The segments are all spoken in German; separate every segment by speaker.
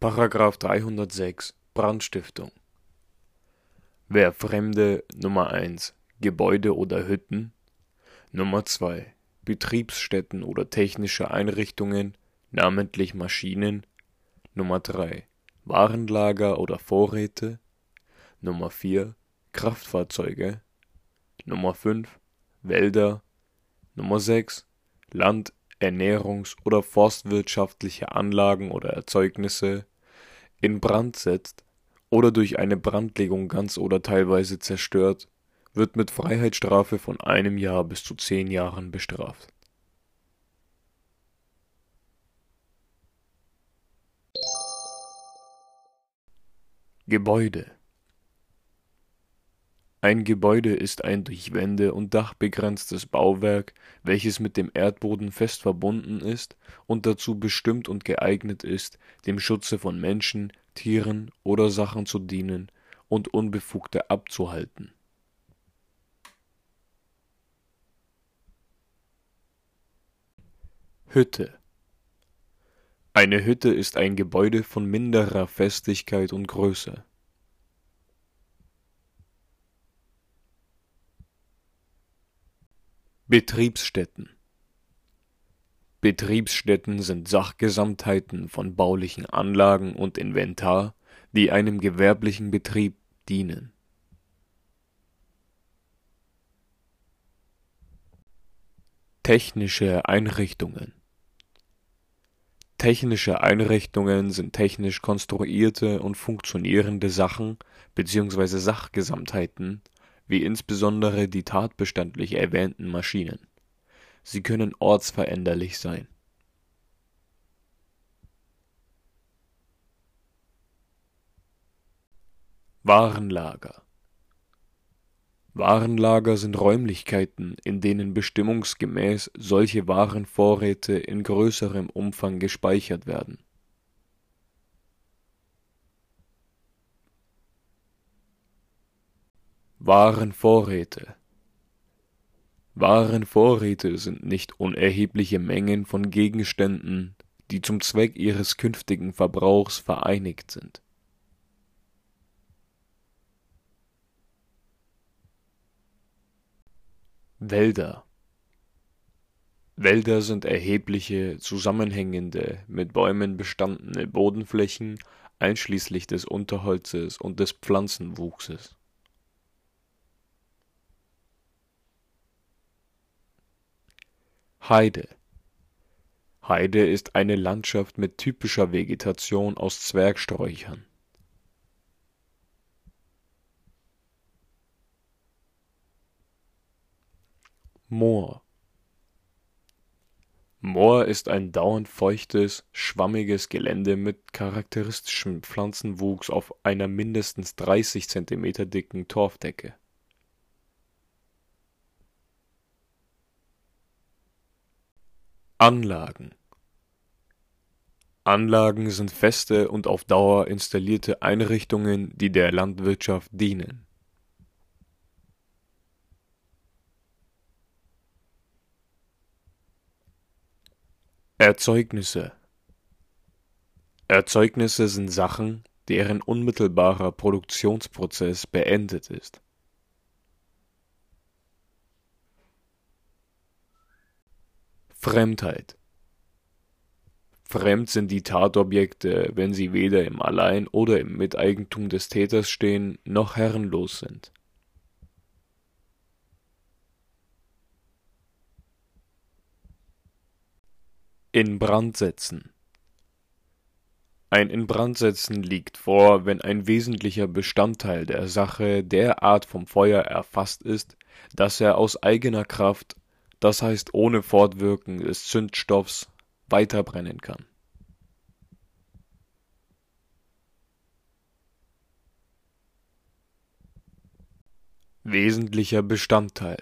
Speaker 1: Paragraph 306 Brandstiftung. Wer Fremde Nummer 1 Gebäude oder Hütten? Nummer 2 Betriebsstätten oder technische Einrichtungen, namentlich Maschinen? Nummer 3 Warenlager oder Vorräte? Nummer 4 Kraftfahrzeuge? Nummer 5 Wälder? Nummer 6 Land ernährungs oder forstwirtschaftliche Anlagen oder Erzeugnisse in Brand setzt oder durch eine Brandlegung ganz oder teilweise zerstört, wird mit Freiheitsstrafe von einem Jahr bis zu zehn Jahren bestraft. Gebäude Ein Gebäude ist ein durch Wände und Dach begrenztes Bauwerk, welches mit dem Erdboden fest verbunden ist und dazu bestimmt und geeignet ist, dem Schutze von Menschen, Tieren oder Sachen zu dienen und Unbefugte abzuhalten. Hütte Eine Hütte ist ein Gebäude von minderer Festigkeit und Größe. Betriebsstätten Betriebsstätten sind Sachgesamtheiten von baulichen Anlagen und Inventar, die einem gewerblichen Betrieb dienen. Technische Einrichtungen Technische Einrichtungen sind technisch konstruierte und funktionierende Sachen bzw. Sachgesamtheiten, wie insbesondere die tatbestandlich erwähnten Maschinen. Sie können ortsveränderlich sein. Warenlager Warenlager sind Räumlichkeiten, in denen bestimmungsgemäß solche Warenvorräte in größerem Umfang gespeichert werden. Warenvorräte Warenvorräte sind nicht unerhebliche Mengen von Gegenständen, die zum Zweck ihres künftigen Verbrauchs vereinigt sind. Wälder. Wälder sind erhebliche, zusammenhängende, mit Bäumen bestandene Bodenflächen einschließlich des Unterholzes und des Pflanzenwuchses Heide. Heide ist eine Landschaft mit typischer Vegetation aus Zwergsträuchern. Moor. Moor ist ein dauernd feuchtes, schwammiges Gelände mit charakteristischem Pflanzenwuchs auf einer mindestens 30 cm dicken Torfdecke Anlagen. Anlagen sind feste und auf Dauer installierte Einrichtungen, die der Landwirtschaft dienen. Erzeugnisse. Erzeugnisse sind Sachen, deren unmittelbarer Produktionsprozess beendet ist Fremdheit Fremd sind die Tatobjekte, wenn sie weder im Allein oder im Miteigentum des Täters stehen, noch herrenlos sind. In Brand setzen Ein Inbrandsetzen liegt vor, wenn ein wesentlicher Bestandteil der Sache derart vom Feuer erfasst ist, dass er aus eigener Kraft das heißt ohne Fortwirken des Zündstoffs, weiterbrennen kann. Wesentlicher Bestandteil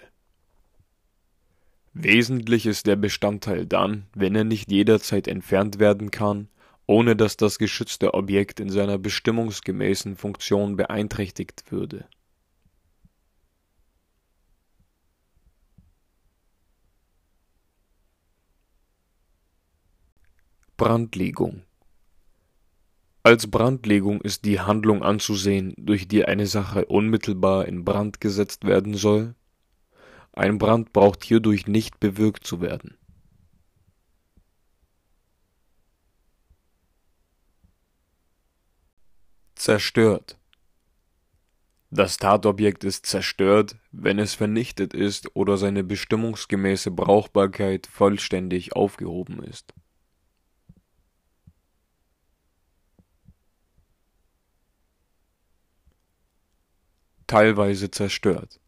Speaker 1: Wesentlich ist der Bestandteil dann, wenn er nicht jederzeit entfernt werden kann, ohne dass das geschützte Objekt in seiner bestimmungsgemäßen Funktion beeinträchtigt würde Brandlegung Als Brandlegung ist die Handlung anzusehen, durch die eine Sache unmittelbar in Brand gesetzt werden soll. Ein Brand braucht hierdurch nicht bewirkt zu werden. Zerstört. Das Tatobjekt ist zerstört, wenn es vernichtet ist oder seine bestimmungsgemäße Brauchbarkeit vollständig aufgehoben ist. Teilweise zerstört.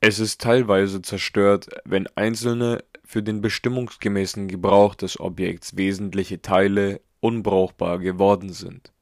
Speaker 1: Es ist teilweise zerstört, wenn einzelne für den bestimmungsgemäßen Gebrauch des Objekts wesentliche Teile unbrauchbar geworden sind